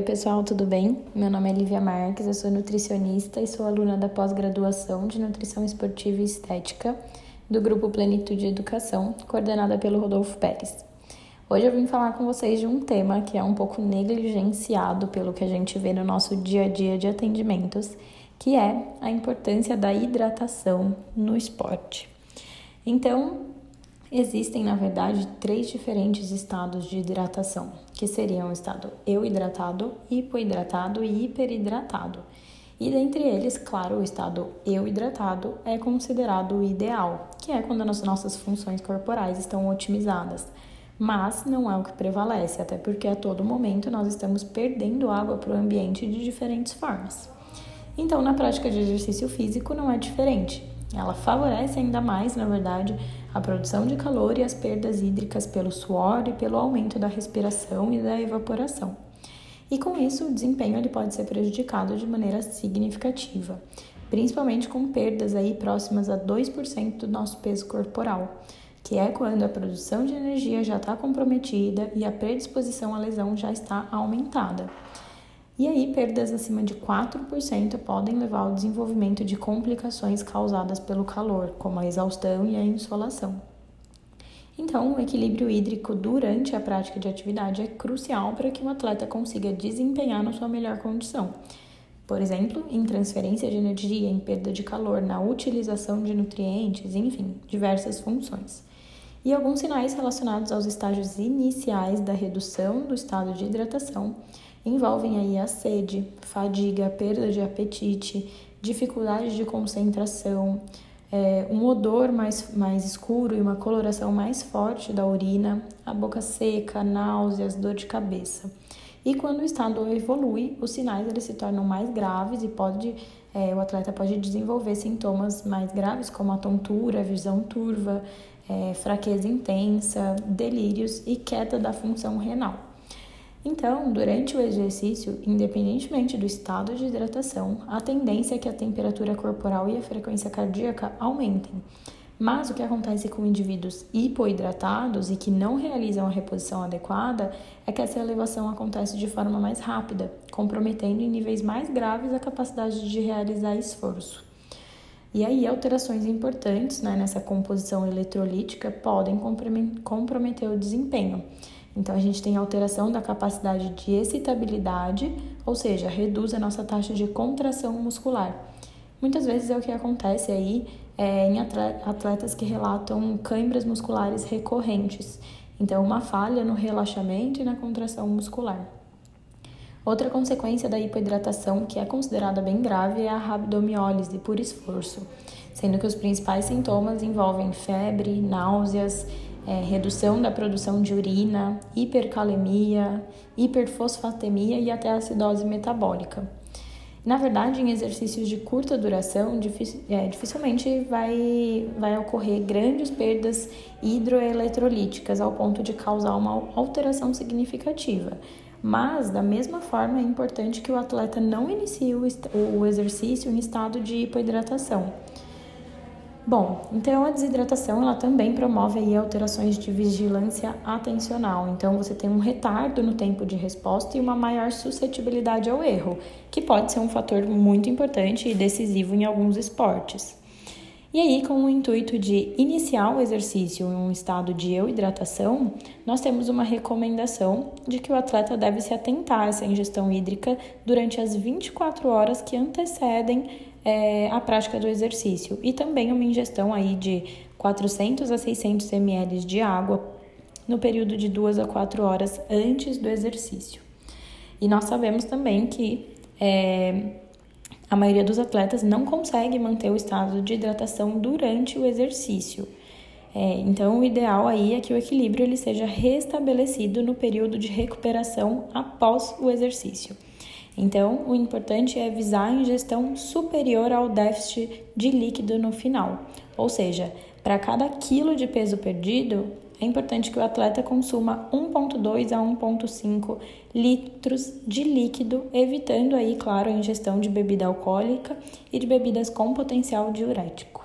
Oi, pessoal, tudo bem? Meu nome é Lívia Marques, eu sou nutricionista e sou aluna da pós-graduação de Nutrição Esportiva e Estética do Grupo Plenitude Educação, coordenada pelo Rodolfo Pérez. Hoje eu vim falar com vocês de um tema que é um pouco negligenciado pelo que a gente vê no nosso dia a dia de atendimentos, que é a importância da hidratação no esporte. Então, Existem, na verdade, três diferentes estados de hidratação, que seriam o estado euhidratado, hipoidratado e hiperidratado. E dentre eles, claro, o estado euhidratado é considerado o ideal, que é quando as nossas funções corporais estão otimizadas. Mas não é o que prevalece, até porque a todo momento nós estamos perdendo água para o ambiente de diferentes formas. Então, na prática de exercício físico não é diferente. Ela favorece ainda mais, na verdade, a produção de calor e as perdas hídricas pelo suor e pelo aumento da respiração e da evaporação. E com isso, o desempenho ele pode ser prejudicado de maneira significativa, principalmente com perdas aí próximas a 2% do nosso peso corporal, que é quando a produção de energia já está comprometida e a predisposição à lesão já está aumentada. E aí, perdas acima de 4% podem levar ao desenvolvimento de complicações causadas pelo calor, como a exaustão e a insolação. Então, o equilíbrio hídrico durante a prática de atividade é crucial para que o atleta consiga desempenhar na sua melhor condição. Por exemplo, em transferência de energia, em perda de calor, na utilização de nutrientes, enfim, diversas funções. E alguns sinais relacionados aos estágios iniciais da redução do estado de hidratação envolvem aí a sede, fadiga, perda de apetite, dificuldade de concentração, é, um odor mais, mais escuro e uma coloração mais forte da urina, a boca seca, náuseas, dor de cabeça. E quando o estado evolui, os sinais eles se tornam mais graves e pode, é, o atleta pode desenvolver sintomas mais graves, como a tontura, visão turva, é, fraqueza intensa, delírios e queda da função renal. Então, durante o exercício, independentemente do estado de hidratação, a tendência é que a temperatura corporal e a frequência cardíaca aumentem. Mas o que acontece com indivíduos hipoidratados e que não realizam a reposição adequada é que essa elevação acontece de forma mais rápida, comprometendo em níveis mais graves a capacidade de realizar esforço. E aí, alterações importantes né, nessa composição eletrolítica podem comprometer o desempenho. Então, a gente tem alteração da capacidade de excitabilidade, ou seja, reduz a nossa taxa de contração muscular. Muitas vezes é o que acontece aí é, em atletas que relatam câimbras musculares recorrentes. Então, uma falha no relaxamento e na contração muscular. Outra consequência da hipoidratação, que é considerada bem grave, é a rabdomiólise por esforço, sendo que os principais sintomas envolvem febre, náuseas, é, redução da produção de urina, hipercalemia, hiperfosfatemia e até acidose metabólica. Na verdade, em exercícios de curta duração, é, dificilmente vai, vai ocorrer grandes perdas hidroeletrolíticas ao ponto de causar uma alteração significativa. Mas, da mesma forma, é importante que o atleta não inicie o, exercício em estado de hipoidratação Bom, então a desidratação ela também promove aí alterações de vigilância atencional. Então você tem um retardo no tempo de resposta e uma maior suscetibilidade ao erro, que pode ser um fator muito importante e decisivo em alguns esportes. E aí, com o intuito de iniciar o exercício em um estado de euhidratação, nós temos uma recomendação de que o atleta deve se atentar a essa ingestão hídrica durante as 24 horas que antecedem é, a prática do exercício e também uma ingestão aí de 400 a 600 ml de água no período de 2 a 4 horas antes do exercício. E nós sabemos também que é, a maioria dos atletas não consegue manter o estado de hidratação durante o exercício. É, então, o ideal aí é que o equilíbrio ele seja restabelecido no período de recuperação após o exercício. Então, o importante é visar a ingestão superior ao déficit de líquido no final. Ou seja, para cada quilo de peso perdido, é importante que o atleta consuma 1,2 a 1,5 litros de líquido, evitando aí, claro, a ingestão de bebida alcoólica e de bebidas com potencial diurético.